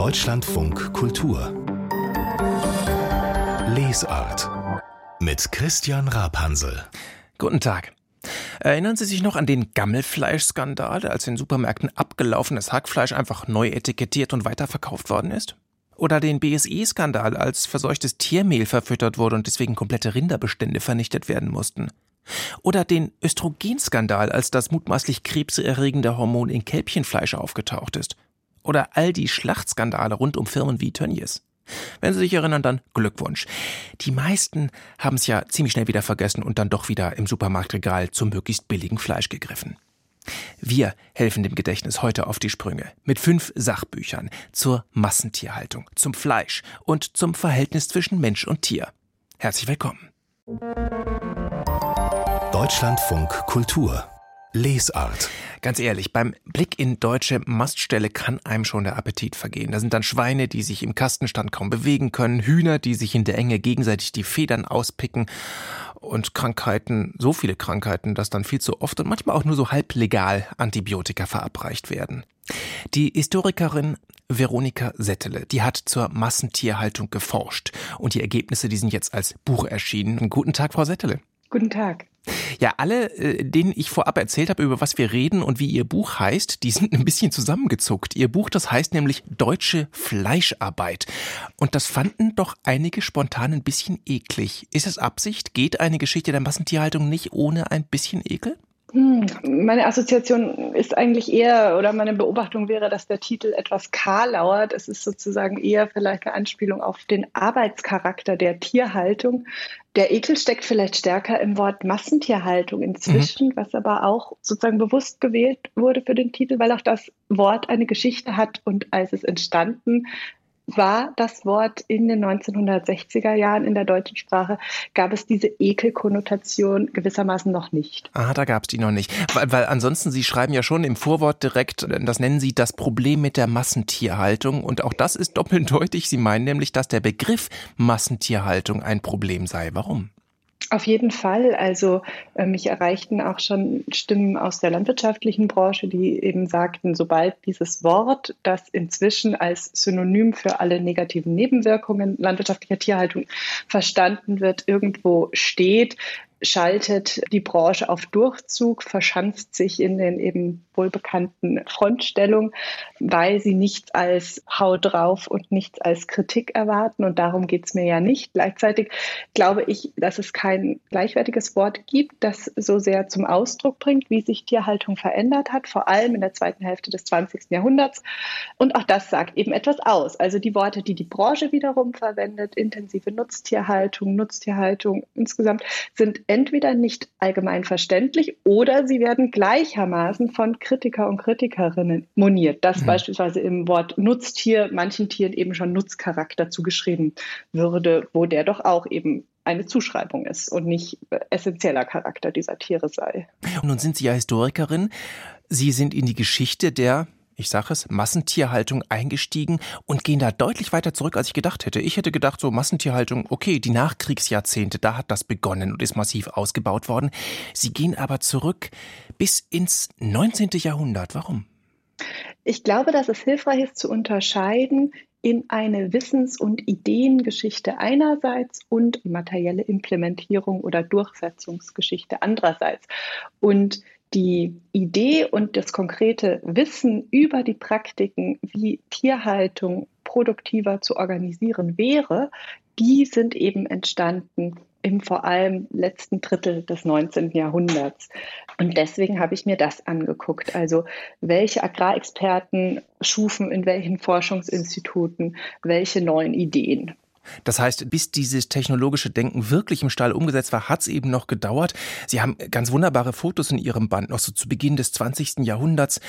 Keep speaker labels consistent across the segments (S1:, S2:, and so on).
S1: Deutschlandfunk Kultur Lesart mit Christian Rapansel.
S2: Guten Tag. Erinnern Sie sich noch an den Gammelfleischskandal, als in Supermärkten abgelaufenes Hackfleisch einfach neu etikettiert und weiterverkauft worden ist? Oder den BSE-Skandal, als verseuchtes Tiermehl verfüttert wurde und deswegen komplette Rinderbestände vernichtet werden mussten? Oder den Östrogenskandal, als das mutmaßlich krebserregende Hormon in Kälbchenfleisch aufgetaucht ist? Oder all die Schlachtskandale rund um Firmen wie Tönnies? Wenn Sie sich erinnern, dann Glückwunsch. Die meisten haben es ja ziemlich schnell wieder vergessen und dann doch wieder im Supermarktregal zum möglichst billigen Fleisch gegriffen. Wir helfen dem Gedächtnis heute auf die Sprünge mit fünf Sachbüchern zur Massentierhaltung, zum Fleisch und zum Verhältnis zwischen Mensch und Tier. Herzlich willkommen.
S1: Deutschlandfunk Kultur Lesart.
S2: Ganz ehrlich, beim Blick in deutsche Mastställe kann einem schon der Appetit vergehen. Da sind dann Schweine, die sich im Kastenstand kaum bewegen können, Hühner, die sich in der Enge gegenseitig die Federn auspicken und Krankheiten, so viele Krankheiten, dass dann viel zu oft und manchmal auch nur so halblegal Antibiotika verabreicht werden. Die Historikerin Veronika Settele, die hat zur Massentierhaltung geforscht und die Ergebnisse, die sind jetzt als Buch erschienen. Guten Tag, Frau Settele.
S3: Guten Tag.
S2: Ja, alle, äh, denen ich vorab erzählt habe, über was wir reden und wie ihr Buch heißt, die sind ein bisschen zusammengezuckt. Ihr Buch, das heißt nämlich Deutsche Fleischarbeit. Und das fanden doch einige spontan ein bisschen eklig. Ist es Absicht? Geht eine Geschichte der Massentierhaltung nicht ohne ein bisschen Ekel?
S3: Hm, meine Assoziation ist eigentlich eher, oder meine Beobachtung wäre, dass der Titel etwas kahl lauert. Es ist sozusagen eher vielleicht eine Anspielung auf den Arbeitscharakter der Tierhaltung. Der Ekel steckt vielleicht stärker im Wort Massentierhaltung inzwischen, mhm. was aber auch sozusagen bewusst gewählt wurde für den Titel, weil auch das Wort eine Geschichte hat und als es entstanden war das Wort in den 1960er Jahren in der deutschen Sprache, gab es diese Ekelkonnotation gewissermaßen noch nicht.
S2: Ah, da gab es die noch nicht. Weil, weil ansonsten, Sie schreiben ja schon im Vorwort direkt, das nennen Sie das Problem mit der Massentierhaltung. Und auch das ist doppeldeutig. Sie meinen nämlich, dass der Begriff Massentierhaltung ein Problem sei. Warum?
S3: Auf jeden Fall. Also äh, mich erreichten auch schon Stimmen aus der landwirtschaftlichen Branche, die eben sagten, sobald dieses Wort, das inzwischen als Synonym für alle negativen Nebenwirkungen landwirtschaftlicher Tierhaltung verstanden wird, irgendwo steht, schaltet die Branche auf Durchzug, verschanzt sich in den eben wohlbekannten Frontstellungen, weil sie nichts als Hau drauf und nichts als Kritik erwarten. Und darum geht es mir ja nicht. Gleichzeitig glaube ich, dass es kein gleichwertiges Wort gibt, das so sehr zum Ausdruck bringt, wie sich Tierhaltung verändert hat, vor allem in der zweiten Hälfte des 20. Jahrhunderts. Und auch das sagt eben etwas aus. Also die Worte, die die Branche wiederum verwendet, intensive Nutztierhaltung, Nutztierhaltung insgesamt, sind entweder nicht allgemein verständlich oder sie werden gleichermaßen von Kritiker und Kritikerinnen moniert, dass mhm. beispielsweise im Wort Nutztier manchen Tieren eben schon Nutzcharakter zugeschrieben würde, wo der doch auch eben eine Zuschreibung ist und nicht essentieller Charakter dieser Tiere sei.
S2: Und nun sind Sie ja Historikerin. Sie sind in die Geschichte der ich sage es, Massentierhaltung eingestiegen und gehen da deutlich weiter zurück, als ich gedacht hätte. Ich hätte gedacht, so Massentierhaltung, okay, die Nachkriegsjahrzehnte, da hat das begonnen und ist massiv ausgebaut worden. Sie gehen aber zurück bis ins 19. Jahrhundert. Warum?
S3: Ich glaube, dass es hilfreich ist zu unterscheiden in eine Wissens- und Ideengeschichte einerseits und materielle Implementierung oder Durchsetzungsgeschichte andererseits. Und die Idee und das konkrete Wissen über die Praktiken, wie Tierhaltung produktiver zu organisieren wäre, die sind eben entstanden im vor allem letzten Drittel des 19. Jahrhunderts. Und deswegen habe ich mir das angeguckt. Also welche Agrarexperten schufen in welchen Forschungsinstituten welche neuen Ideen.
S2: Das heißt, bis dieses technologische Denken wirklich im Stall umgesetzt war, hat es eben noch gedauert. Sie haben ganz wunderbare Fotos in Ihrem Band, noch so zu Beginn des 20. Jahrhunderts.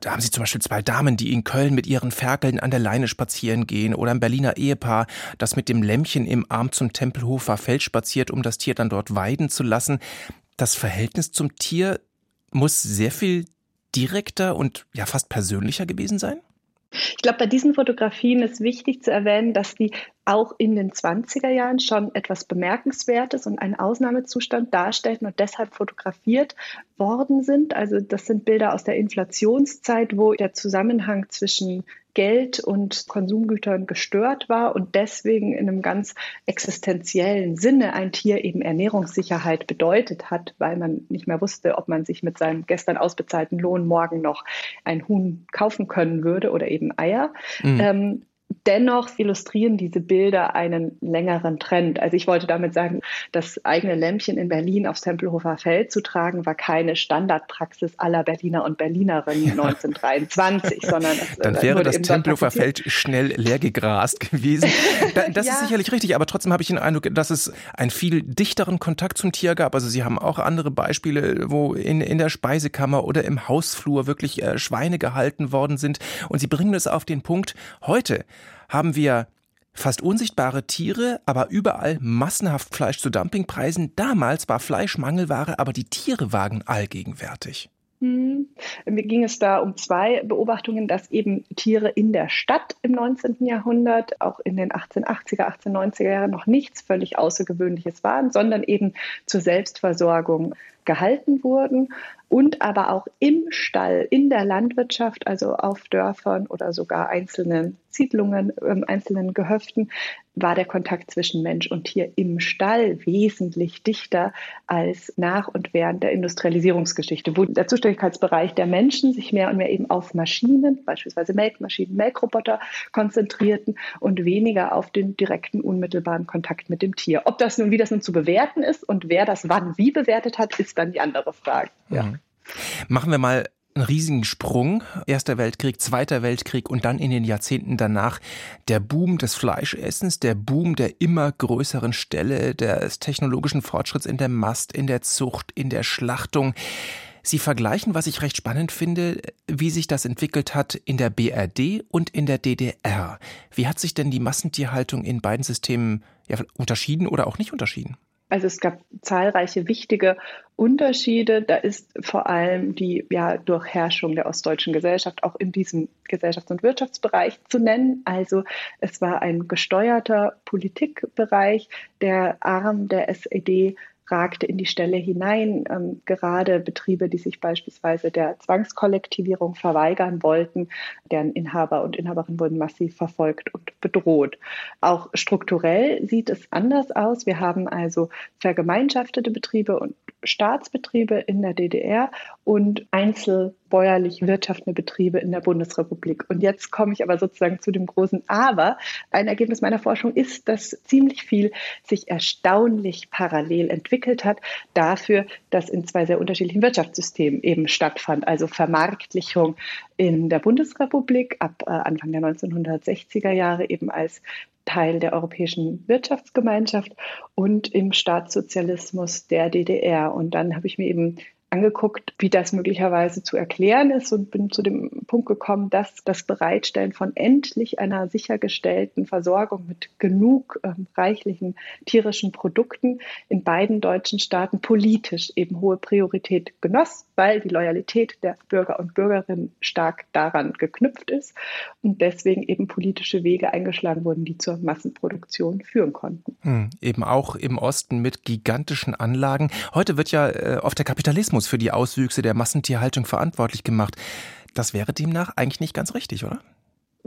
S2: Da haben Sie zum Beispiel zwei Damen, die in Köln mit ihren Ferkeln an der Leine spazieren gehen oder ein Berliner Ehepaar, das mit dem Lämmchen im Arm zum Tempelhofer Feld spaziert, um das Tier dann dort weiden zu lassen. Das Verhältnis zum Tier muss sehr viel direkter und ja fast persönlicher gewesen sein?
S3: Ich glaube, bei diesen Fotografien ist wichtig zu erwähnen, dass die auch in den 20er Jahren schon etwas Bemerkenswertes und einen Ausnahmezustand darstellten und deshalb fotografiert worden sind. Also das sind Bilder aus der Inflationszeit, wo der Zusammenhang zwischen Geld und Konsumgütern gestört war und deswegen in einem ganz existenziellen Sinne ein Tier eben Ernährungssicherheit bedeutet hat, weil man nicht mehr wusste, ob man sich mit seinem gestern ausbezahlten Lohn morgen noch ein Huhn kaufen können würde oder eben Eier. Mhm. Ähm, Dennoch illustrieren diese Bilder einen längeren Trend. Also ich wollte damit sagen, das eigene Lämpchen in Berlin aufs Tempelhofer Feld zu tragen, war keine Standardpraxis aller Berliner und Berlinerinnen 1923, sondern
S2: es, dann wäre das Tempelhofer Feld schnell leer gegrast gewesen. Das ja. ist sicherlich richtig, aber trotzdem habe ich den Eindruck, dass es einen viel dichteren Kontakt zum Tier gab. Also Sie haben auch andere Beispiele, wo in, in der Speisekammer oder im Hausflur wirklich äh, Schweine gehalten worden sind. Und Sie bringen es auf den Punkt, heute haben wir fast unsichtbare Tiere, aber überall massenhaft Fleisch zu Dumpingpreisen. Damals war Fleisch Mangelware, aber die Tiere waren allgegenwärtig.
S3: Hm. Mir ging es da um zwei Beobachtungen, dass eben Tiere in der Stadt im 19. Jahrhundert, auch in den 1880er, 1890er Jahren noch nichts völlig Außergewöhnliches waren, sondern eben zur Selbstversorgung gehalten wurden und aber auch im Stall, in der Landwirtschaft, also auf Dörfern oder sogar einzelnen Siedlungen, äh, einzelnen Gehöften, war der Kontakt zwischen Mensch und Tier im Stall wesentlich dichter als nach und während der Industrialisierungsgeschichte, wo der Zuständigkeitsbereich der Menschen sich mehr und mehr eben auf Maschinen, beispielsweise Melkmaschinen, Melkroboter konzentrierten und weniger auf den direkten, unmittelbaren Kontakt mit dem Tier. Ob das nun, wie das nun zu bewerten ist und wer das wann wie bewertet hat, ist dann die andere Frage.
S2: Ja. Machen wir mal einen riesigen Sprung. Erster Weltkrieg, Zweiter Weltkrieg und dann in den Jahrzehnten danach der Boom des Fleischessens, der Boom der immer größeren Stelle, des technologischen Fortschritts in der Mast, in der Zucht, in der Schlachtung. Sie vergleichen, was ich recht spannend finde, wie sich das entwickelt hat in der BRD und in der DDR. Wie hat sich denn die Massentierhaltung in beiden Systemen ja, unterschieden oder auch nicht unterschieden?
S3: Also es gab zahlreiche wichtige Unterschiede. Da ist vor allem die ja, Durchherrschung der ostdeutschen Gesellschaft auch in diesem Gesellschafts- und Wirtschaftsbereich zu nennen. Also es war ein gesteuerter Politikbereich. Der Arm der SED ragte in die Stelle hinein. Ähm, gerade Betriebe, die sich beispielsweise der Zwangskollektivierung verweigern wollten, deren Inhaber und Inhaberinnen wurden massiv verfolgt und bedroht. Auch strukturell sieht es anders aus. Wir haben also vergemeinschaftete Betriebe und Staatsbetriebe in der DDR und einzelbäuerlich wirtschaftende Betriebe in der Bundesrepublik. Und jetzt komme ich aber sozusagen zu dem großen Aber. Ein Ergebnis meiner Forschung ist, dass ziemlich viel sich erstaunlich parallel entwickelt hat dafür, dass in zwei sehr unterschiedlichen Wirtschaftssystemen eben stattfand. Also Vermarktlichung in der Bundesrepublik ab äh, Anfang der 1960er Jahre eben als Teil der Europäischen Wirtschaftsgemeinschaft und im Staatssozialismus der DDR. Und dann habe ich mir eben angeguckt, wie das möglicherweise zu erklären ist und bin zu dem Punkt gekommen, dass das Bereitstellen von endlich einer sichergestellten Versorgung mit genug äh, reichlichen tierischen Produkten in beiden deutschen Staaten politisch eben hohe Priorität genoss, weil die Loyalität der Bürger und Bürgerinnen stark daran geknüpft ist und deswegen eben politische Wege eingeschlagen wurden, die zur Massenproduktion führen konnten.
S2: Hm, eben auch im Osten mit gigantischen Anlagen. Heute wird ja äh, oft der Kapitalismus Kapitalismus für die Auswüchse der Massentierhaltung verantwortlich gemacht. Das wäre demnach eigentlich nicht ganz richtig, oder?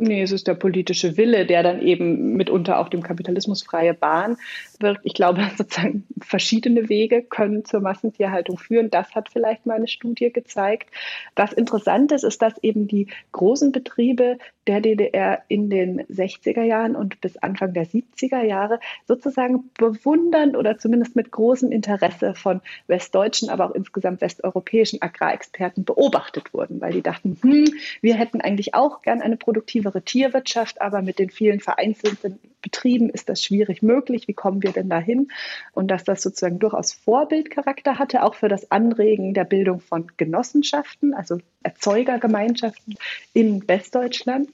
S3: Nee, es ist der politische Wille, der dann eben mitunter auch dem Kapitalismus freie Bahn wird. Ich glaube, sozusagen verschiedene Wege können zur Massentierhaltung führen. Das hat vielleicht meine Studie gezeigt. Was interessant ist, ist, dass eben die großen Betriebe der DDR in den 60er Jahren und bis Anfang der 70er Jahre sozusagen bewundernd oder zumindest mit großem Interesse von westdeutschen, aber auch insgesamt westeuropäischen Agrarexperten beobachtet wurden, weil die dachten, hm, wir hätten eigentlich auch gern eine produktivere Tierwirtschaft, aber mit den vielen vereinzelten Betrieben ist das schwierig möglich. Wie kommen wir denn dahin? Und dass das sozusagen durchaus Vorbildcharakter hatte, auch für das Anregen der Bildung von Genossenschaften, also Erzeugergemeinschaften in Westdeutschland.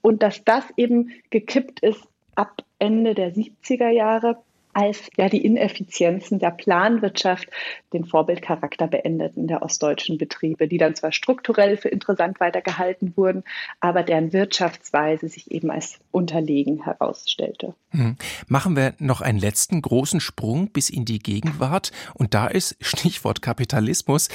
S3: Und dass das eben gekippt ist ab Ende der 70er Jahre als ja die Ineffizienzen der Planwirtschaft den Vorbildcharakter beendeten der ostdeutschen Betriebe, die dann zwar strukturell für interessant weitergehalten wurden, aber deren Wirtschaftsweise sich eben als unterlegen herausstellte.
S2: Hm. Machen wir noch einen letzten großen Sprung bis in die Gegenwart. Und da ist Stichwort Kapitalismus,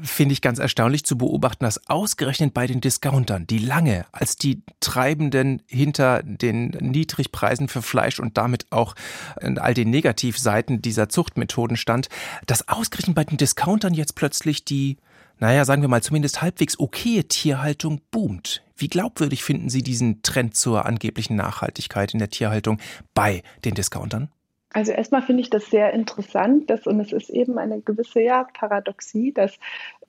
S2: finde ich ganz erstaunlich zu beobachten, dass ausgerechnet bei den Discountern, die lange als die Treibenden hinter den Niedrigpreisen für Fleisch und damit auch all den Negativseiten dieser Zuchtmethoden stand, dass ausgerechnet bei den Discountern jetzt plötzlich die naja, sagen wir mal, zumindest halbwegs okaye Tierhaltung boomt. Wie glaubwürdig finden Sie diesen Trend zur angeblichen Nachhaltigkeit in der Tierhaltung bei den Discountern?
S3: Also erstmal finde ich das sehr interessant, dass, und es ist eben eine gewisse ja, Paradoxie, dass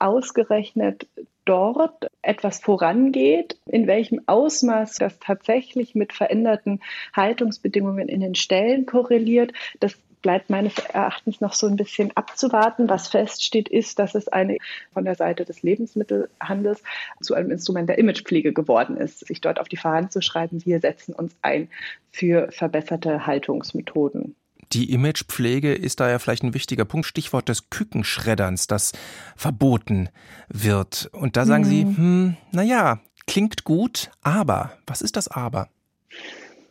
S3: ausgerechnet dort etwas vorangeht, in welchem Ausmaß das tatsächlich mit veränderten Haltungsbedingungen in den Ställen korreliert, das bleibt meines Erachtens noch so ein bisschen abzuwarten. Was feststeht, ist, dass es eine von der Seite des Lebensmittelhandels zu einem Instrument der Imagepflege geworden ist, sich dort auf die Fahnen zu schreiben, wir setzen uns ein für verbesserte Haltungsmethoden.
S2: Die Imagepflege ist da ja vielleicht ein wichtiger Punkt. Stichwort des Kükenschredderns, das verboten wird. Und da sagen mhm. Sie, hm, naja, klingt gut, aber, was ist das aber?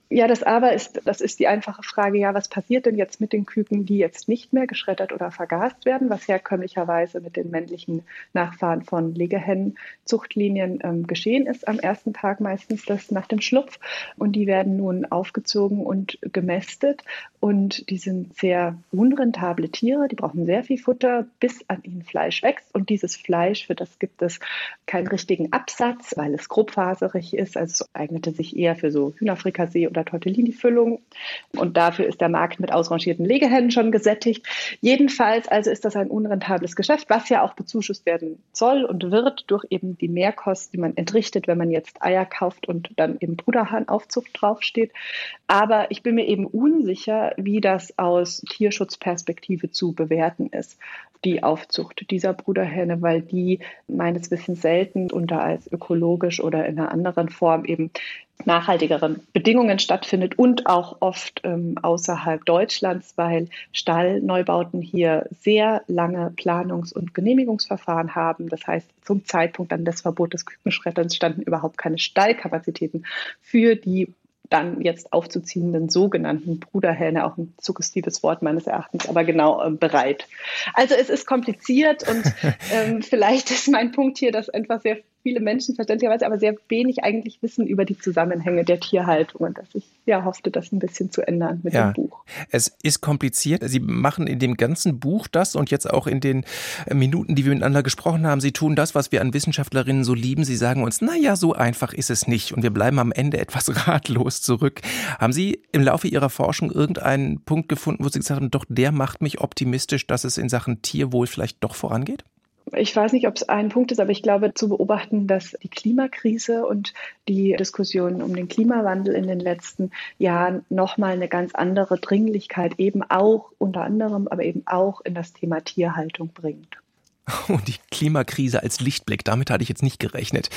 S3: Ja, das Aber ist, das ist die einfache Frage, ja, was passiert denn jetzt mit den Küken, die jetzt nicht mehr geschreddert oder vergast werden, was herkömmlicherweise mit den männlichen Nachfahren von Legehennen-Zuchtlinien ähm, geschehen ist am ersten Tag meistens das nach dem Schlupf. Und die werden nun aufgezogen und gemästet. Und die sind sehr unrentable Tiere, die brauchen sehr viel Futter, bis an ihnen Fleisch wächst. Und dieses Fleisch, für das gibt es keinen richtigen Absatz, weil es grobfaserig ist. Also es eignete sich eher für so Hühnerfrikassee oder Tortellini-Füllung. Und dafür ist der Markt mit ausrangierten Legehennen schon gesättigt. Jedenfalls also ist das ein unrentables Geschäft, was ja auch bezuschusst werden soll und wird durch eben die Mehrkosten, die man entrichtet, wenn man jetzt Eier kauft und dann eben Bruderhahnaufzucht draufsteht. Aber ich bin mir eben unsicher, wie das aus Tierschutzperspektive zu bewerten ist die Aufzucht dieser Bruderhähne, weil die meines Wissens selten unter als ökologisch oder in einer anderen Form eben nachhaltigeren Bedingungen stattfindet und auch oft ähm, außerhalb Deutschlands, weil Stallneubauten hier sehr lange Planungs- und Genehmigungsverfahren haben. Das heißt, zum Zeitpunkt dann des Verbots des Kükenschredderns standen überhaupt keine Stallkapazitäten für die dann jetzt aufzuziehenden sogenannten Bruderhähne, auch ein suggestives Wort meines Erachtens, aber genau äh, bereit. Also es ist kompliziert und ähm, vielleicht ist mein Punkt hier, dass einfach sehr viele Menschen verständlicherweise aber sehr wenig eigentlich wissen über die Zusammenhänge der Tierhaltung und dass ich ja hoffte, das ein bisschen zu ändern mit ja. dem Buch.
S2: Es ist kompliziert. Sie machen in dem ganzen Buch das und jetzt auch in den äh, Minuten, die wir miteinander gesprochen haben, Sie tun das, was wir an Wissenschaftlerinnen so lieben. Sie sagen uns, na ja, so einfach ist es nicht und wir bleiben am Ende etwas ratlos zurück. Haben Sie im Laufe Ihrer Forschung irgendeinen Punkt gefunden, wo Sie gesagt haben, doch der macht mich optimistisch, dass es in Sachen Tierwohl vielleicht doch vorangeht?
S3: Ich weiß nicht, ob es ein Punkt ist, aber ich glaube zu beobachten, dass die Klimakrise und die Diskussion um den Klimawandel in den letzten Jahren nochmal eine ganz andere Dringlichkeit eben auch unter anderem, aber eben auch in das Thema Tierhaltung bringt.
S2: Und die Klimakrise als Lichtblick, damit hatte ich jetzt nicht gerechnet.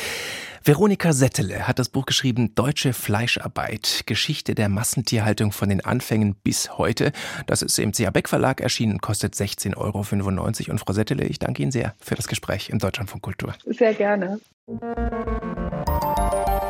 S2: Veronika Settele hat das Buch geschrieben Deutsche Fleischarbeit, Geschichte der Massentierhaltung von den Anfängen bis heute. Das ist im CA Beck Verlag erschienen und kostet 16,95 Euro. Und Frau Settele, ich danke Ihnen sehr für das Gespräch im Deutschlandfunk Kultur.
S3: Sehr gerne.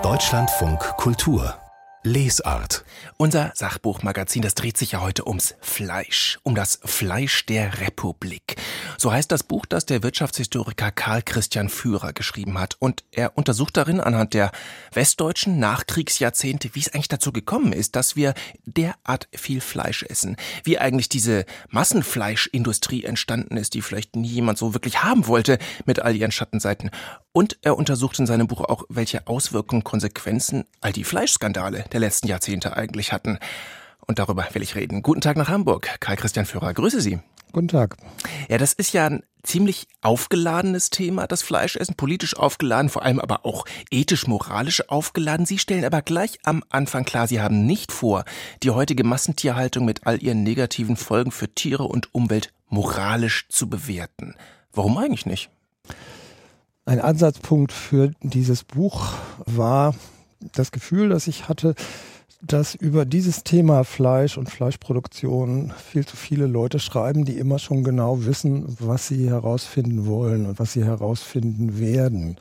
S1: Deutschlandfunk Kultur Lesart.
S2: Unser Sachbuchmagazin, das dreht sich ja heute ums Fleisch, um das Fleisch der Republik. So heißt das Buch, das der Wirtschaftshistoriker Karl Christian Führer geschrieben hat. Und er untersucht darin anhand der westdeutschen Nachkriegsjahrzehnte, wie es eigentlich dazu gekommen ist, dass wir derart viel Fleisch essen. Wie eigentlich diese Massenfleischindustrie entstanden ist, die vielleicht nie jemand so wirklich haben wollte, mit all ihren Schattenseiten. Und er untersucht in seinem Buch auch, welche Auswirkungen, Konsequenzen all die Fleischskandale der letzten Jahrzehnte eigentlich hatten. Und darüber will ich reden. Guten Tag nach Hamburg. Karl Christian Führer, grüße Sie.
S4: Guten Tag.
S2: Ja, das ist ja ein ziemlich aufgeladenes Thema, das Fleischessen, politisch aufgeladen, vor allem aber auch ethisch-moralisch aufgeladen. Sie stellen aber gleich am Anfang klar, Sie haben nicht vor, die heutige Massentierhaltung mit all ihren negativen Folgen für Tiere und Umwelt moralisch zu bewerten. Warum eigentlich nicht?
S4: Ein Ansatzpunkt für dieses Buch war das Gefühl, das ich hatte, dass über dieses Thema Fleisch und Fleischproduktion viel zu viele Leute schreiben, die immer schon genau wissen, was sie herausfinden wollen und was sie herausfinden werden.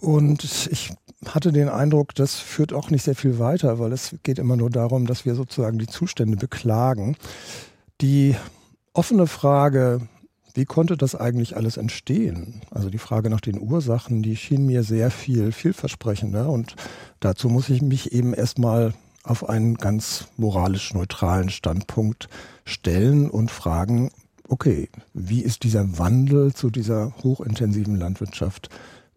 S4: Und ich hatte den Eindruck, das führt auch nicht sehr viel weiter, weil es geht immer nur darum, dass wir sozusagen die Zustände beklagen. Die offene Frage, wie konnte das eigentlich alles entstehen? Also die Frage nach den Ursachen, die schien mir sehr viel vielversprechender und dazu muss ich mich eben erstmal auf einen ganz moralisch neutralen Standpunkt stellen und fragen, okay, wie ist dieser Wandel zu dieser hochintensiven Landwirtschaft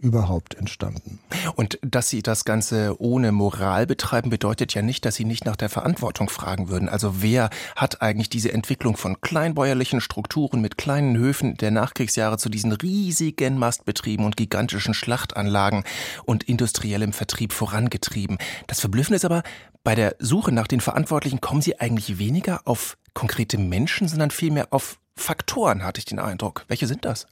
S4: überhaupt entstanden.
S2: Und dass Sie das Ganze ohne Moral betreiben, bedeutet ja nicht, dass Sie nicht nach der Verantwortung fragen würden. Also wer hat eigentlich diese Entwicklung von kleinbäuerlichen Strukturen mit kleinen Höfen der Nachkriegsjahre zu diesen riesigen Mastbetrieben und gigantischen Schlachtanlagen und industriellem Vertrieb vorangetrieben? Das Verblüffende ist aber, bei der Suche nach den Verantwortlichen kommen Sie eigentlich weniger auf konkrete Menschen, sondern vielmehr auf Faktoren, hatte ich den Eindruck. Welche sind das?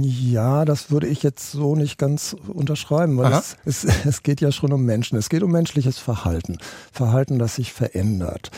S4: Ja, das würde ich jetzt so nicht ganz unterschreiben, weil es, es, es geht ja schon um Menschen. Es geht um menschliches Verhalten. Verhalten, das sich verändert.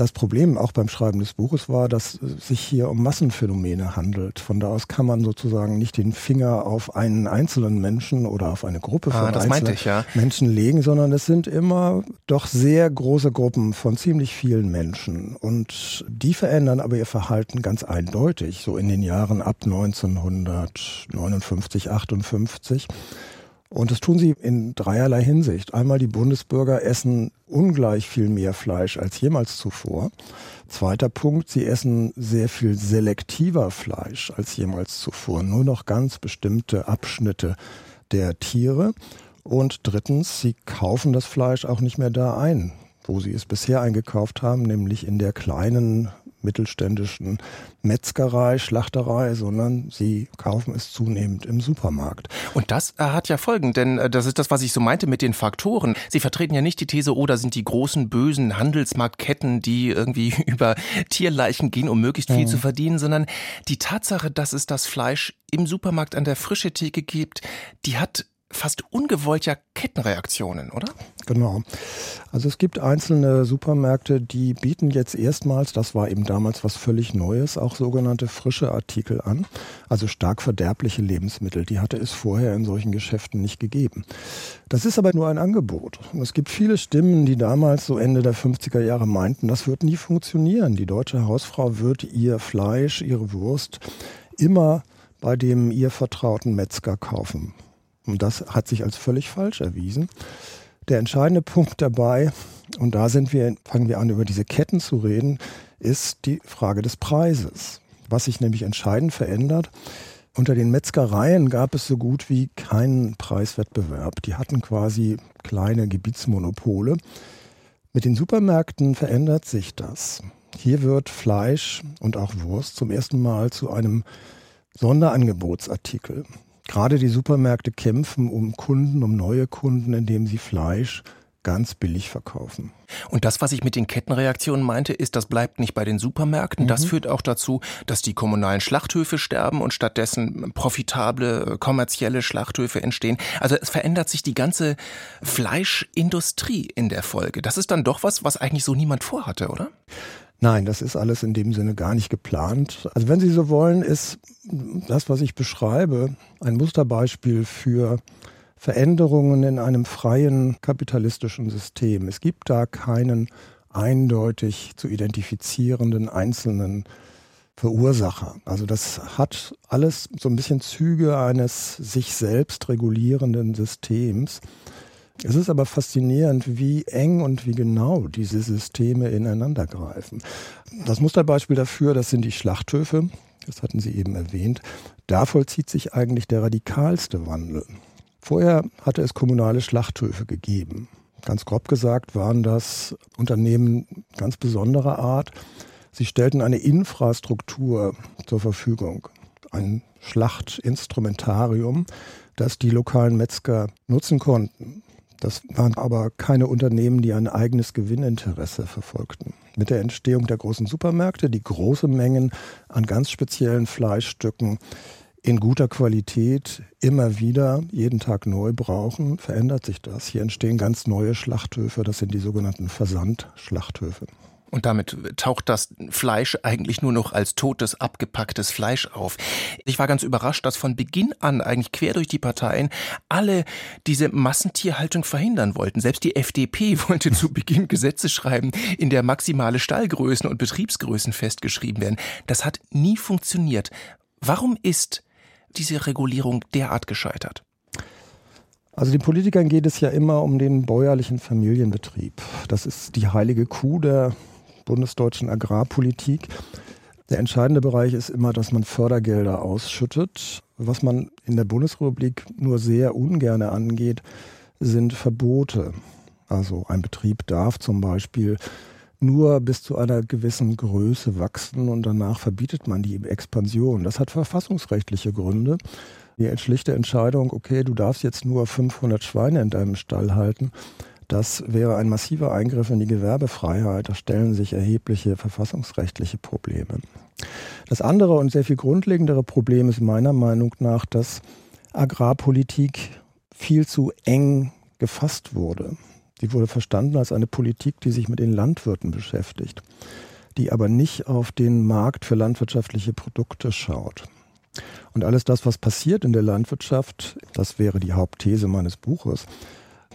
S4: Das Problem auch beim Schreiben des Buches war, dass es sich hier um Massenphänomene handelt. Von da aus kann man sozusagen nicht den Finger auf einen einzelnen Menschen oder auf eine Gruppe von
S2: ah,
S4: einzelnen
S2: ich, ja.
S4: Menschen legen, sondern es sind immer doch sehr große Gruppen von ziemlich vielen Menschen. Und die verändern aber ihr Verhalten ganz eindeutig, so in den Jahren ab 1959, 58. Und das tun sie in dreierlei Hinsicht. Einmal die Bundesbürger essen ungleich viel mehr Fleisch als jemals zuvor. Zweiter Punkt, sie essen sehr viel selektiver Fleisch als jemals zuvor. Nur noch ganz bestimmte Abschnitte der Tiere. Und drittens, sie kaufen das Fleisch auch nicht mehr da ein, wo sie es bisher eingekauft haben, nämlich in der kleinen mittelständischen Metzgerei, Schlachterei, sondern sie kaufen es zunehmend im Supermarkt.
S2: Und das äh, hat ja Folgen, denn äh, das ist das, was ich so meinte mit den Faktoren. Sie vertreten ja nicht die These, oh, da sind die großen bösen Handelsmarktketten, die irgendwie über Tierleichen gehen, um möglichst viel mhm. zu verdienen, sondern die Tatsache, dass es das Fleisch im Supermarkt an der frische Theke gibt, die hat fast ungewollt ja Kettenreaktionen, oder?
S4: Genau. Also es gibt einzelne Supermärkte, die bieten jetzt erstmals, das war eben damals was völlig Neues, auch sogenannte frische Artikel an, also stark verderbliche Lebensmittel. Die hatte es vorher in solchen Geschäften nicht gegeben. Das ist aber nur ein Angebot. Es gibt viele Stimmen, die damals so Ende der 50er Jahre meinten, das wird nie funktionieren. Die deutsche Hausfrau wird ihr Fleisch, ihre Wurst immer bei dem ihr vertrauten Metzger kaufen. Und das hat sich als völlig falsch erwiesen. Der entscheidende Punkt dabei, und da sind wir, fangen wir an, über diese Ketten zu reden, ist die Frage des Preises. Was sich nämlich entscheidend verändert, unter den Metzgereien gab es so gut wie keinen Preiswettbewerb. Die hatten quasi kleine Gebietsmonopole. Mit den Supermärkten verändert sich das. Hier wird Fleisch und auch Wurst zum ersten Mal zu einem Sonderangebotsartikel. Gerade die Supermärkte kämpfen um Kunden, um neue Kunden, indem sie Fleisch ganz billig verkaufen.
S2: Und das, was ich mit den Kettenreaktionen meinte, ist, das bleibt nicht bei den Supermärkten. Mhm. Das führt auch dazu, dass die kommunalen Schlachthöfe sterben und stattdessen profitable, kommerzielle Schlachthöfe entstehen. Also es verändert sich die ganze Fleischindustrie in der Folge. Das ist dann doch was, was eigentlich so niemand vorhatte, oder?
S4: Nein, das ist alles in dem Sinne gar nicht geplant. Also wenn Sie so wollen, ist das, was ich beschreibe, ein Musterbeispiel für Veränderungen in einem freien kapitalistischen System. Es gibt da keinen eindeutig zu identifizierenden einzelnen Verursacher. Also das hat alles so ein bisschen Züge eines sich selbst regulierenden Systems. Es ist aber faszinierend, wie eng und wie genau diese Systeme ineinander greifen. Das Musterbeispiel dafür, das sind die Schlachthöfe. Das hatten Sie eben erwähnt. Da vollzieht sich eigentlich der radikalste Wandel. Vorher hatte es kommunale Schlachthöfe gegeben. Ganz grob gesagt waren das Unternehmen ganz besonderer Art. Sie stellten eine Infrastruktur zur Verfügung, ein Schlachtinstrumentarium, das die lokalen Metzger nutzen konnten. Das waren aber keine Unternehmen, die ein eigenes Gewinninteresse verfolgten. Mit der Entstehung der großen Supermärkte, die große Mengen an ganz speziellen Fleischstücken in guter Qualität immer wieder jeden Tag neu brauchen, verändert sich das. Hier entstehen ganz neue Schlachthöfe, das sind die sogenannten Versandschlachthöfe.
S2: Und damit taucht das Fleisch eigentlich nur noch als totes, abgepacktes Fleisch auf. Ich war ganz überrascht, dass von Beginn an eigentlich quer durch die Parteien alle diese Massentierhaltung verhindern wollten. Selbst die FDP wollte zu Beginn Gesetze schreiben, in der maximale Stallgrößen und Betriebsgrößen festgeschrieben werden. Das hat nie funktioniert. Warum ist diese Regulierung derart gescheitert?
S4: Also den Politikern geht es ja immer um den bäuerlichen Familienbetrieb. Das ist die heilige Kuh der bundesdeutschen Agrarpolitik. Der entscheidende Bereich ist immer, dass man Fördergelder ausschüttet. Was man in der Bundesrepublik nur sehr ungern angeht, sind Verbote. Also ein Betrieb darf zum Beispiel nur bis zu einer gewissen Größe wachsen und danach verbietet man die Expansion. Das hat verfassungsrechtliche Gründe. Die schlichte Entscheidung, okay, du darfst jetzt nur 500 Schweine in deinem Stall halten, das wäre ein massiver Eingriff in die Gewerbefreiheit. Da stellen sich erhebliche verfassungsrechtliche Probleme. Das andere und sehr viel grundlegendere Problem ist meiner Meinung nach, dass Agrarpolitik viel zu eng gefasst wurde. Die wurde verstanden als eine Politik, die sich mit den Landwirten beschäftigt, die aber nicht auf den Markt für landwirtschaftliche Produkte schaut. Und alles das, was passiert in der Landwirtschaft, das wäre die Hauptthese meines Buches,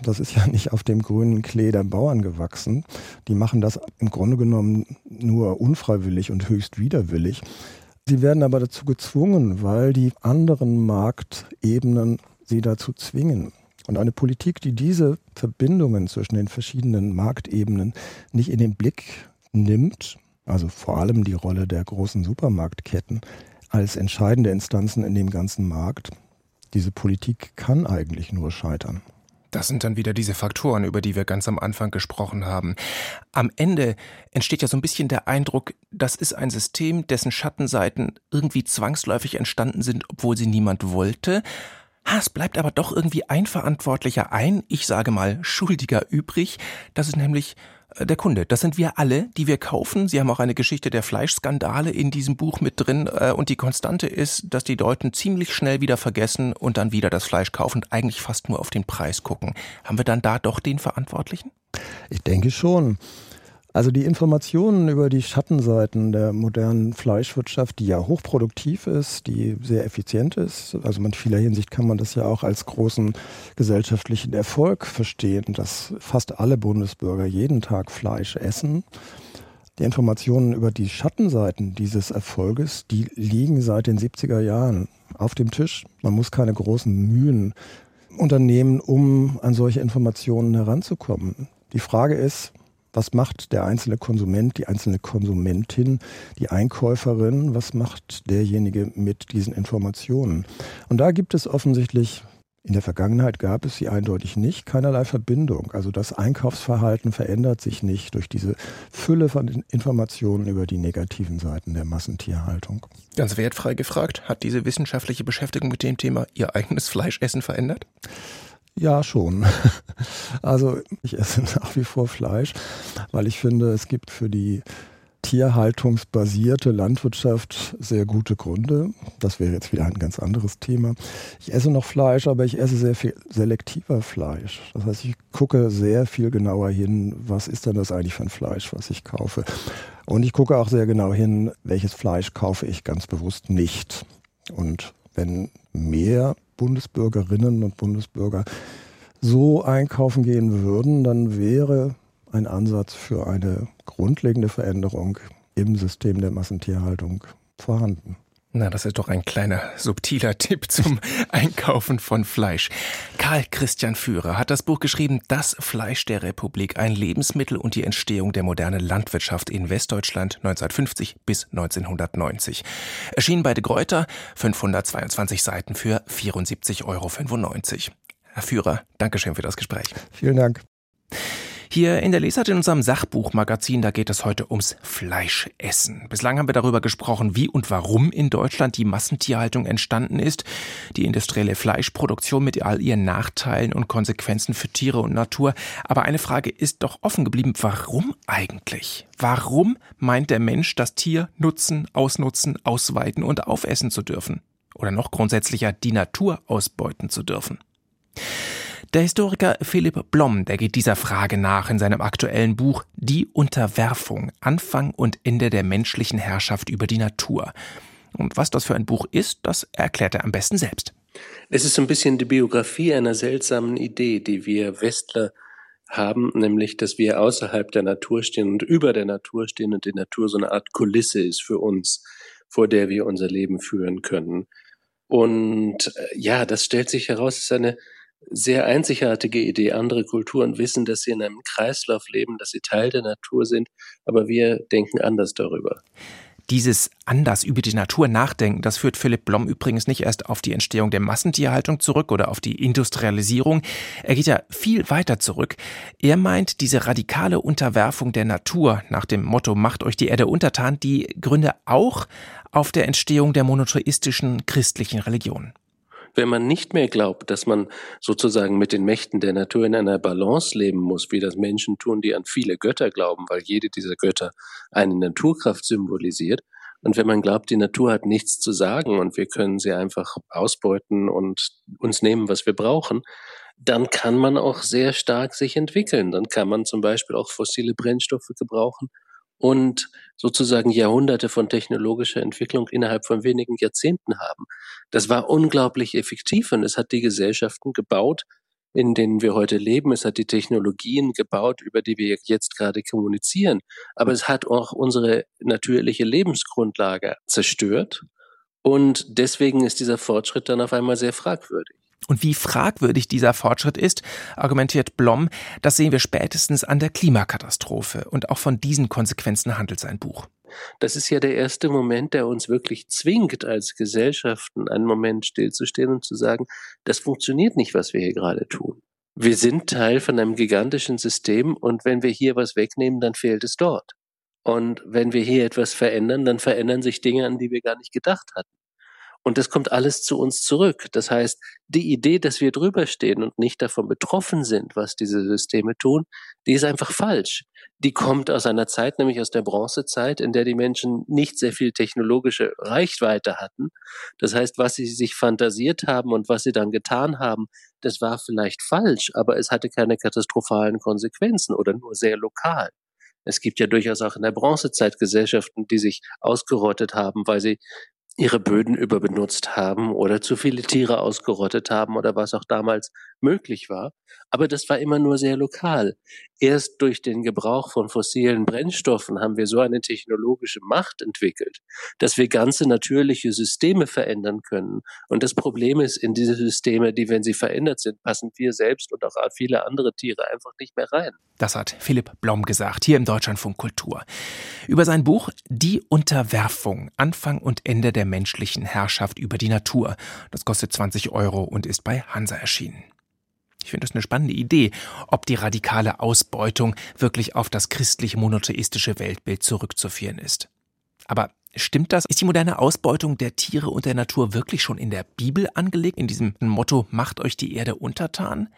S4: das ist ja nicht auf dem grünen Klee der Bauern gewachsen. Die machen das im Grunde genommen nur unfreiwillig und höchst widerwillig. Sie werden aber dazu gezwungen, weil die anderen Marktebenen sie dazu zwingen. Und eine Politik, die diese Verbindungen zwischen den verschiedenen Marktebenen nicht in den Blick nimmt, also vor allem die Rolle der großen Supermarktketten als entscheidende Instanzen in dem ganzen Markt, diese Politik kann eigentlich nur scheitern.
S2: Das sind dann wieder diese Faktoren, über die wir ganz am Anfang gesprochen haben. Am Ende entsteht ja so ein bisschen der Eindruck, das ist ein System, dessen Schattenseiten irgendwie zwangsläufig entstanden sind, obwohl sie niemand wollte. Ha, es bleibt aber doch irgendwie ein Verantwortlicher ein, ich sage mal Schuldiger übrig. Das ist nämlich der Kunde. Das sind wir alle, die wir kaufen. Sie haben auch eine Geschichte der Fleischskandale in diesem Buch mit drin. Äh, und die Konstante ist, dass die Leute ziemlich schnell wieder vergessen und dann wieder das Fleisch kaufen und eigentlich fast nur auf den Preis gucken. Haben wir dann da doch den Verantwortlichen?
S4: Ich denke schon. Also die Informationen über die Schattenseiten der modernen Fleischwirtschaft, die ja hochproduktiv ist, die sehr effizient ist, also in vieler Hinsicht kann man das ja auch als großen gesellschaftlichen Erfolg verstehen, dass fast alle Bundesbürger jeden Tag Fleisch essen. Die Informationen über die Schattenseiten dieses Erfolges, die liegen seit den 70er Jahren auf dem Tisch. Man muss keine großen Mühen unternehmen, um an solche Informationen heranzukommen. Die Frage ist, was macht der einzelne Konsument, die einzelne Konsumentin, die Einkäuferin, was macht derjenige mit diesen Informationen? Und da gibt es offensichtlich in der Vergangenheit gab es sie eindeutig nicht, keinerlei Verbindung. Also das Einkaufsverhalten verändert sich nicht durch diese Fülle von Informationen über die negativen Seiten der Massentierhaltung.
S2: Ganz wertfrei gefragt, hat diese wissenschaftliche Beschäftigung mit dem Thema Ihr eigenes Fleischessen verändert?
S4: Ja, schon. Also ich esse nach wie vor Fleisch, weil ich finde, es gibt für die tierhaltungsbasierte Landwirtschaft sehr gute Gründe. Das wäre jetzt wieder ein ganz anderes Thema. Ich esse noch Fleisch, aber ich esse sehr viel selektiver Fleisch. Das heißt, ich gucke sehr viel genauer hin, was ist denn das eigentlich für ein Fleisch, was ich kaufe. Und ich gucke auch sehr genau hin, welches Fleisch kaufe ich ganz bewusst nicht. Und wenn mehr Bundesbürgerinnen und Bundesbürger so einkaufen gehen würden, dann wäre ein Ansatz für eine grundlegende Veränderung im System der Massentierhaltung vorhanden.
S2: Na, das ist doch ein kleiner subtiler Tipp zum Einkaufen von Fleisch. Karl Christian Führer hat das Buch geschrieben Das Fleisch der Republik, ein Lebensmittel und die Entstehung der modernen Landwirtschaft in Westdeutschland 1950 bis 1990. Erschien bei De Gruyter, 522 Seiten für 74,95 Euro. Herr Führer, Dankeschön für das Gespräch.
S4: Vielen Dank.
S2: Hier in der Lesart in unserem Sachbuchmagazin, da geht es heute ums Fleischessen. Bislang haben wir darüber gesprochen, wie und warum in Deutschland die Massentierhaltung entstanden ist, die industrielle Fleischproduktion mit all ihren Nachteilen und Konsequenzen für Tiere und Natur. Aber eine Frage ist doch offen geblieben, warum eigentlich? Warum meint der Mensch, das Tier nutzen, ausnutzen, ausweiten und aufessen zu dürfen? Oder noch grundsätzlicher, die Natur ausbeuten zu dürfen? Der Historiker Philipp Blom, der geht dieser Frage nach in seinem aktuellen Buch Die Unterwerfung, Anfang und Ende der menschlichen Herrschaft über die Natur. Und was das für ein Buch ist, das erklärt er am besten selbst.
S5: Es ist so ein bisschen die Biografie einer seltsamen Idee, die wir Westler haben, nämlich, dass wir außerhalb der Natur stehen und über der Natur stehen und die Natur so eine Art Kulisse ist für uns, vor der wir unser Leben führen können. Und äh, ja, das stellt sich heraus, ist eine sehr einzigartige Idee. Andere Kulturen wissen, dass sie in einem Kreislauf leben, dass sie Teil der Natur sind, aber wir denken anders darüber.
S2: Dieses anders über die Natur nachdenken, das führt Philipp Blom übrigens nicht erst auf die Entstehung der Massentierhaltung zurück oder auf die Industrialisierung. Er geht ja viel weiter zurück. Er meint, diese radikale Unterwerfung der Natur nach dem Motto Macht euch die Erde untertan, die Gründe auch auf der Entstehung der monotheistischen christlichen Religion
S5: wenn man nicht mehr glaubt, dass man sozusagen mit den Mächten der Natur in einer Balance leben muss, wie das Menschen tun, die an viele Götter glauben, weil jede dieser Götter eine Naturkraft symbolisiert, und wenn man glaubt, die Natur hat nichts zu sagen und wir können sie einfach ausbeuten und uns nehmen, was wir brauchen, dann kann man auch sehr stark sich entwickeln. Dann kann man zum Beispiel auch fossile Brennstoffe gebrauchen und sozusagen Jahrhunderte von technologischer Entwicklung innerhalb von wenigen Jahrzehnten haben. Das war unglaublich effektiv und es hat die Gesellschaften gebaut, in denen wir heute leben. Es hat die Technologien gebaut, über die wir jetzt gerade kommunizieren. Aber es hat auch unsere natürliche Lebensgrundlage zerstört. Und deswegen ist dieser Fortschritt dann auf einmal sehr fragwürdig.
S2: Und wie fragwürdig dieser Fortschritt ist, argumentiert Blom, das sehen wir spätestens an der Klimakatastrophe. Und auch von diesen Konsequenzen handelt sein Buch.
S5: Das ist ja der erste Moment, der uns wirklich zwingt, als Gesellschaften einen Moment stillzustehen und zu sagen, das funktioniert nicht, was wir hier gerade tun. Wir sind Teil von einem gigantischen System und wenn wir hier was wegnehmen, dann fehlt es dort. Und wenn wir hier etwas verändern, dann verändern sich Dinge, an die wir gar nicht gedacht hatten. Und das kommt alles zu uns zurück. Das heißt, die Idee, dass wir drüber stehen und nicht davon betroffen sind, was diese Systeme tun, die ist einfach falsch. Die kommt aus einer Zeit, nämlich aus der Bronzezeit, in der die Menschen nicht sehr viel technologische Reichweite hatten. Das heißt, was sie sich fantasiert haben und was sie dann getan haben, das war vielleicht falsch, aber es hatte keine katastrophalen Konsequenzen oder nur sehr lokal. Es gibt ja durchaus auch in der Bronzezeit Gesellschaften, die sich ausgerottet haben, weil sie ihre Böden überbenutzt haben oder zu viele Tiere ausgerottet haben oder was auch damals möglich war. Aber das war immer nur sehr lokal. Erst durch den Gebrauch von fossilen Brennstoffen haben wir so eine technologische Macht entwickelt, dass wir ganze natürliche Systeme verändern können. Und das Problem ist, in diese Systeme, die, wenn sie verändert sind, passen wir selbst und auch viele andere Tiere einfach nicht mehr rein.
S2: Das hat Philipp Blom gesagt, hier im Deutschlandfunk Kultur. Über sein Buch Die Unterwerfung, Anfang und Ende der menschlichen Herrschaft über die Natur. Das kostet 20 Euro und ist bei Hansa erschienen. Ich finde das eine spannende Idee, ob die radikale Ausbeutung wirklich auf das christlich monotheistische Weltbild zurückzuführen ist. Aber stimmt das? Ist die moderne Ausbeutung der Tiere und der Natur wirklich schon in der Bibel angelegt, in diesem Motto Macht euch die Erde untertan?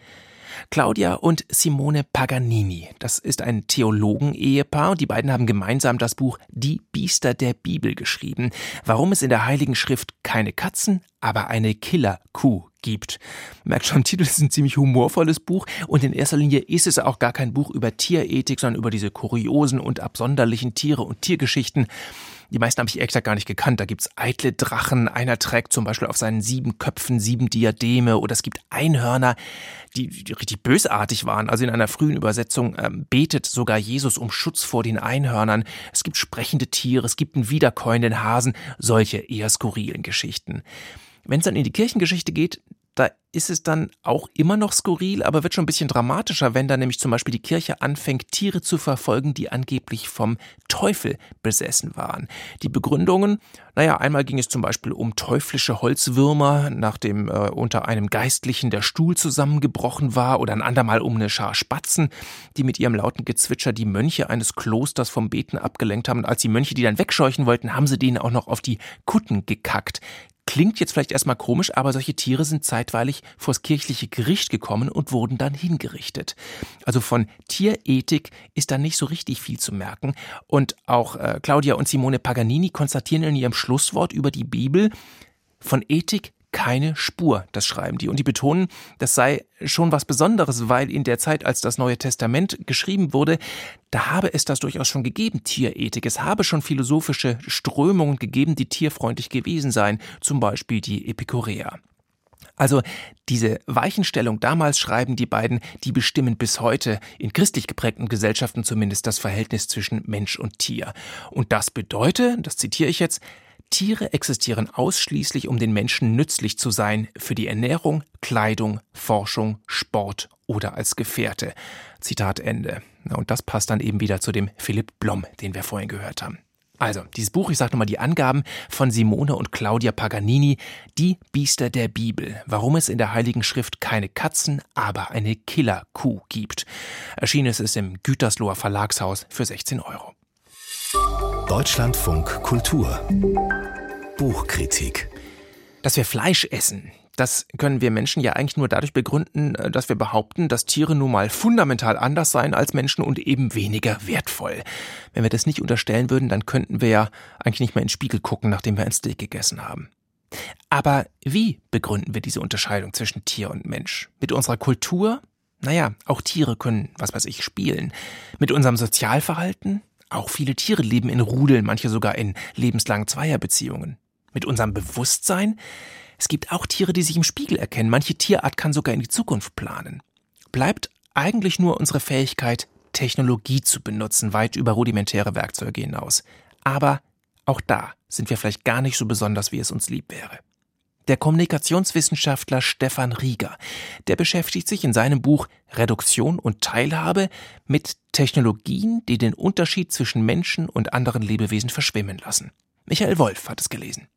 S2: Claudia und Simone Paganini. Das ist ein Theologen-Ehepaar und die beiden haben gemeinsam das Buch Die Biester der Bibel geschrieben. Warum es in der Heiligen Schrift keine Katzen, aber eine Killer-Kuh gibt. Merkt schon, Titel ist ein ziemlich humorvolles Buch und in erster Linie ist es auch gar kein Buch über Tierethik, sondern über diese kuriosen und absonderlichen Tiere und Tiergeschichten. Die meisten habe ich ehrlich gesagt gar nicht gekannt. Da gibt's eitle Drachen. Einer trägt zum Beispiel auf seinen sieben Köpfen sieben Diademe. Oder es gibt Einhörner, die, die richtig bösartig waren. Also in einer frühen Übersetzung ähm, betet sogar Jesus um Schutz vor den Einhörnern. Es gibt sprechende Tiere, es gibt einen wiederkäuenden Hasen. Solche eher skurrilen Geschichten. Wenn es dann in die Kirchengeschichte geht, da ist es dann auch immer noch skurril, aber wird schon ein bisschen dramatischer, wenn dann nämlich zum Beispiel die Kirche anfängt, Tiere zu verfolgen, die angeblich vom Teufel besessen waren. Die Begründungen, naja, einmal ging es zum Beispiel um teuflische Holzwürmer, nachdem äh, unter einem Geistlichen der Stuhl zusammengebrochen war, oder ein andermal um eine Schar Spatzen, die mit ihrem lauten Gezwitscher die Mönche eines Klosters vom Beten abgelenkt haben. Und als die Mönche die dann wegscheuchen wollten, haben sie denen auch noch auf die Kutten gekackt. Klingt jetzt vielleicht erstmal komisch, aber solche Tiere sind zeitweilig vors kirchliche Gericht gekommen und wurden dann hingerichtet. Also von Tierethik ist da nicht so richtig viel zu merken. Und auch äh, Claudia und Simone Paganini konstatieren in ihrem Schlusswort über die Bibel, von Ethik keine Spur, das schreiben die. Und die betonen, das sei schon was Besonderes, weil in der Zeit, als das Neue Testament geschrieben wurde, da habe es das durchaus schon gegeben, Tierethik. Es habe schon philosophische Strömungen gegeben, die tierfreundlich gewesen seien, zum Beispiel die Epikureer. Also diese Weichenstellung damals schreiben die beiden, die bestimmen bis heute in christlich geprägten Gesellschaften zumindest das Verhältnis zwischen Mensch und Tier. Und das bedeutet, das zitiere ich jetzt, Tiere existieren ausschließlich, um den Menschen nützlich zu sein, für die Ernährung, Kleidung, Forschung, Sport oder als Gefährte. Zitat Ende. Und das passt dann eben wieder zu dem Philipp Blom, den wir vorhin gehört haben. Also, dieses Buch, ich sage nochmal die Angaben von Simone und Claudia Paganini, Die Biester der Bibel, warum es in der Heiligen Schrift keine Katzen, aber eine Killerkuh gibt. Erschienen ist es im Gütersloher Verlagshaus für 16 Euro.
S1: Deutschlandfunk Kultur Buchkritik
S2: Dass wir Fleisch essen, das können wir Menschen ja eigentlich nur dadurch begründen, äh, dass wir behaupten, dass Tiere nun mal fundamental anders seien als Menschen und eben weniger wertvoll. Wenn wir das nicht unterstellen würden, dann könnten wir ja eigentlich nicht mehr in den Spiegel gucken, nachdem wir ein Steak gegessen haben. Aber wie begründen wir diese Unterscheidung zwischen Tier und Mensch? Mit unserer Kultur? Naja, auch Tiere können, was weiß ich, spielen. Mit unserem Sozialverhalten? Auch viele Tiere leben in Rudeln, manche sogar in lebenslangen Zweierbeziehungen. Mit unserem Bewusstsein? Es gibt auch Tiere, die sich im Spiegel erkennen. Manche Tierart kann sogar in die Zukunft planen. Bleibt eigentlich nur unsere Fähigkeit, Technologie zu benutzen, weit über rudimentäre Werkzeuge hinaus. Aber auch da sind wir vielleicht gar nicht so besonders, wie es uns lieb wäre. Der Kommunikationswissenschaftler Stefan Rieger, der beschäftigt sich in seinem Buch Reduktion und Teilhabe mit Technologien, die den Unterschied zwischen Menschen und anderen Lebewesen verschwimmen lassen. Michael Wolf hat es gelesen.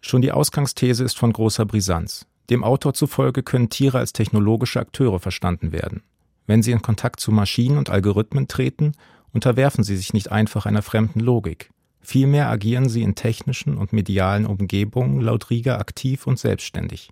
S6: Schon die Ausgangsthese ist von großer Brisanz. Dem Autor zufolge können Tiere als technologische Akteure verstanden werden. Wenn sie in Kontakt zu Maschinen und Algorithmen treten, unterwerfen sie sich nicht einfach einer fremden Logik. Vielmehr agieren sie in technischen und medialen Umgebungen laut Rieger aktiv und selbstständig.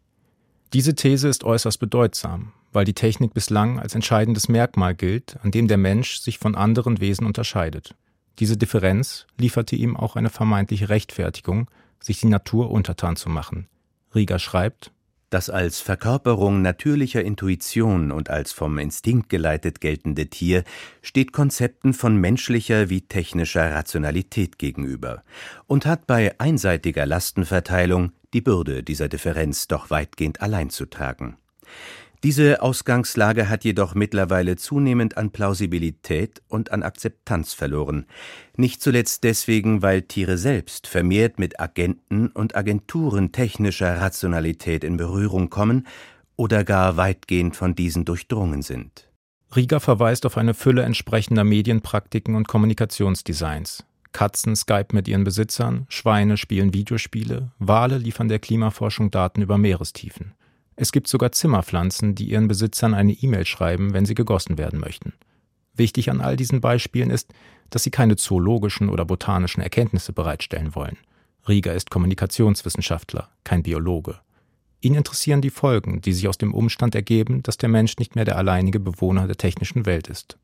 S6: Diese These ist äußerst bedeutsam, weil die Technik bislang als entscheidendes Merkmal gilt, an dem der Mensch sich von anderen Wesen unterscheidet. Diese Differenz lieferte ihm auch eine vermeintliche Rechtfertigung, sich die Natur untertan zu machen. Rieger schreibt,
S7: das als Verkörperung natürlicher Intuition und als vom Instinkt geleitet geltende Tier steht Konzepten von menschlicher wie technischer Rationalität gegenüber und hat bei einseitiger Lastenverteilung die Bürde dieser Differenz doch weitgehend allein zu tragen. Diese Ausgangslage hat jedoch mittlerweile zunehmend an Plausibilität und an Akzeptanz verloren, nicht zuletzt deswegen, weil Tiere selbst vermehrt mit Agenten und Agenturen technischer Rationalität in Berührung kommen oder gar weitgehend von diesen durchdrungen sind.
S6: Rieger verweist auf eine Fülle entsprechender Medienpraktiken und Kommunikationsdesigns. Katzen Skype mit ihren Besitzern, Schweine spielen Videospiele, Wale liefern der Klimaforschung Daten über Meerestiefen. Es gibt sogar Zimmerpflanzen, die ihren Besitzern eine E-Mail schreiben, wenn sie gegossen werden möchten. Wichtig an all diesen Beispielen ist, dass sie keine zoologischen oder botanischen Erkenntnisse bereitstellen wollen. Rieger ist Kommunikationswissenschaftler, kein Biologe. Ihn interessieren die Folgen, die sich aus dem Umstand ergeben, dass der Mensch nicht mehr der alleinige Bewohner der technischen Welt ist.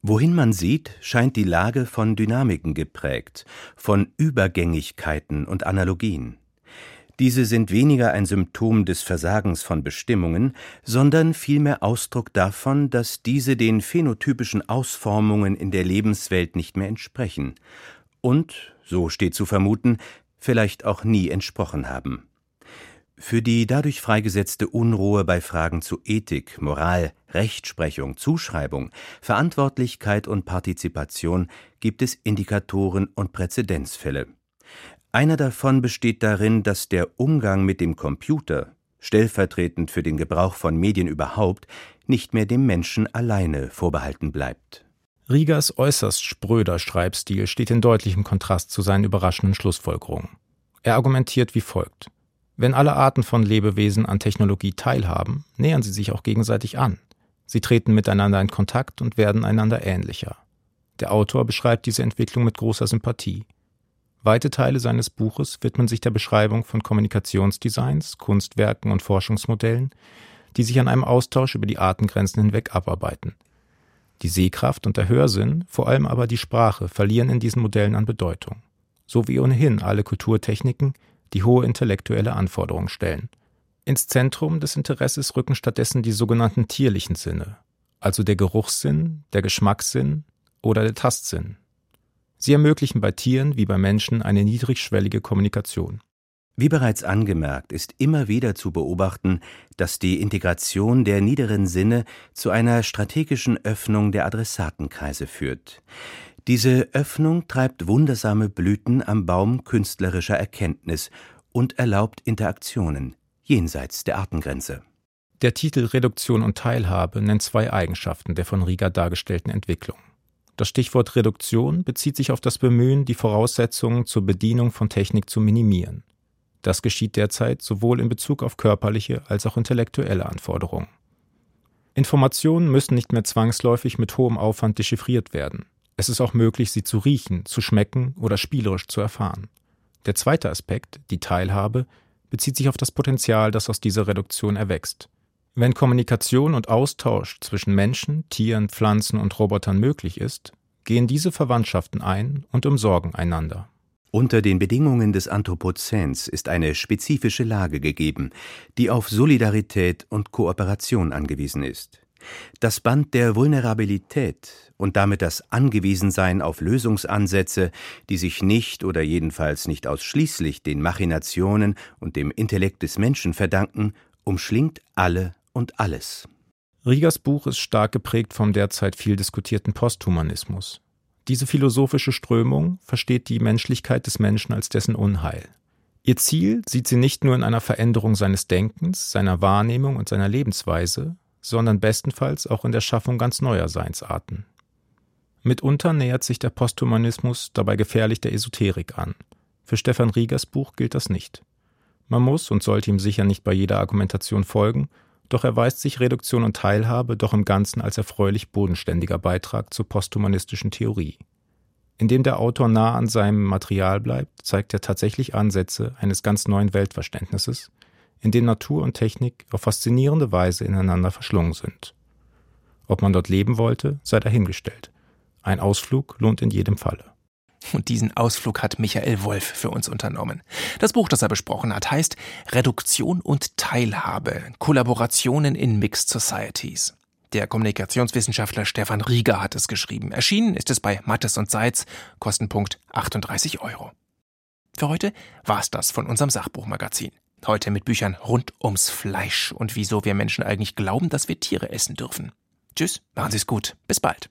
S7: Wohin man sieht, scheint die Lage von Dynamiken geprägt, von Übergängigkeiten und Analogien. Diese sind weniger ein Symptom des Versagens von Bestimmungen, sondern vielmehr Ausdruck davon, dass diese den phänotypischen Ausformungen in der Lebenswelt nicht mehr entsprechen und, so steht zu vermuten, vielleicht auch nie entsprochen haben. Für die dadurch freigesetzte Unruhe bei Fragen zu Ethik, Moral, Rechtsprechung, Zuschreibung, Verantwortlichkeit und Partizipation gibt es Indikatoren und Präzedenzfälle. Einer davon besteht darin, dass der Umgang mit dem Computer, stellvertretend für den Gebrauch von Medien überhaupt, nicht mehr dem Menschen alleine vorbehalten bleibt.
S6: Riegers äußerst spröder Schreibstil steht in deutlichem Kontrast zu seinen überraschenden Schlussfolgerungen. Er argumentiert wie folgt. Wenn alle Arten von Lebewesen an Technologie teilhaben, nähern sie sich auch gegenseitig an. Sie treten miteinander in Kontakt und werden einander ähnlicher. Der Autor beschreibt diese Entwicklung mit großer Sympathie. Weite Teile seines Buches widmen sich der Beschreibung von Kommunikationsdesigns, Kunstwerken und Forschungsmodellen, die sich an einem Austausch über die Artengrenzen hinweg abarbeiten. Die Sehkraft und der Hörsinn, vor allem aber die Sprache, verlieren in diesen Modellen an Bedeutung. So wie ohnehin alle Kulturtechniken, die hohe intellektuelle Anforderungen stellen. Ins Zentrum des Interesses rücken stattdessen die sogenannten tierlichen Sinne, also der Geruchssinn, der Geschmackssinn oder der Tastsinn. Sie ermöglichen bei Tieren wie bei Menschen eine niedrigschwellige Kommunikation.
S7: Wie bereits angemerkt, ist immer wieder zu beobachten, dass die Integration der niederen Sinne zu einer strategischen Öffnung der Adressatenkreise führt. Diese Öffnung treibt wundersame Blüten am Baum künstlerischer Erkenntnis und erlaubt Interaktionen jenseits der Artengrenze.
S6: Der Titel Reduktion und Teilhabe nennt zwei Eigenschaften der von Rieger dargestellten Entwicklung. Das Stichwort Reduktion bezieht sich auf das Bemühen, die Voraussetzungen zur Bedienung von Technik zu minimieren. Das geschieht derzeit sowohl in Bezug auf körperliche als auch intellektuelle Anforderungen. Informationen müssen nicht mehr zwangsläufig mit hohem Aufwand dechiffriert werden. Es ist auch möglich, sie zu riechen, zu schmecken oder spielerisch zu erfahren. Der zweite Aspekt, die Teilhabe, bezieht sich auf das Potenzial, das aus dieser Reduktion erwächst. Wenn Kommunikation und Austausch zwischen Menschen, Tieren, Pflanzen und Robotern möglich ist, gehen diese Verwandtschaften ein und umsorgen einander.
S7: Unter den Bedingungen des Anthropozäns ist eine spezifische Lage gegeben, die auf Solidarität und Kooperation angewiesen ist. Das Band der Vulnerabilität und damit das Angewiesensein auf Lösungsansätze, die sich nicht oder jedenfalls nicht ausschließlich den Machinationen und dem Intellekt des Menschen verdanken, umschlingt alle und alles.
S6: Riegers Buch ist stark geprägt vom derzeit viel diskutierten Posthumanismus. Diese philosophische Strömung versteht die Menschlichkeit des Menschen als dessen Unheil. Ihr Ziel sieht sie nicht nur in einer Veränderung seines Denkens, seiner Wahrnehmung und seiner Lebensweise, sondern bestenfalls auch in der Schaffung ganz neuer Seinsarten. Mitunter nähert sich der Posthumanismus dabei gefährlich der Esoterik an. Für Stefan Riegers Buch gilt das nicht. Man muss und sollte ihm sicher nicht bei jeder Argumentation folgen, doch erweist sich Reduktion und Teilhabe doch im Ganzen als erfreulich bodenständiger Beitrag zur posthumanistischen Theorie. Indem der Autor nah an seinem Material bleibt, zeigt er tatsächlich Ansätze eines ganz neuen Weltverständnisses, in dem Natur und Technik auf faszinierende Weise ineinander verschlungen sind. Ob man dort leben wollte, sei dahingestellt. Ein Ausflug lohnt in jedem Falle.
S2: Und diesen Ausflug hat Michael Wolf für uns unternommen. Das Buch, das er besprochen hat, heißt Reduktion und Teilhabe, Kollaborationen in Mixed Societies. Der Kommunikationswissenschaftler Stefan Rieger hat es geschrieben. Erschienen ist es bei Mattes und Seitz, Kostenpunkt 38 Euro. Für heute war's das von unserem Sachbuchmagazin. Heute mit Büchern rund ums Fleisch und wieso wir Menschen eigentlich glauben, dass wir Tiere essen dürfen. Tschüss, machen Sie's gut. Bis bald.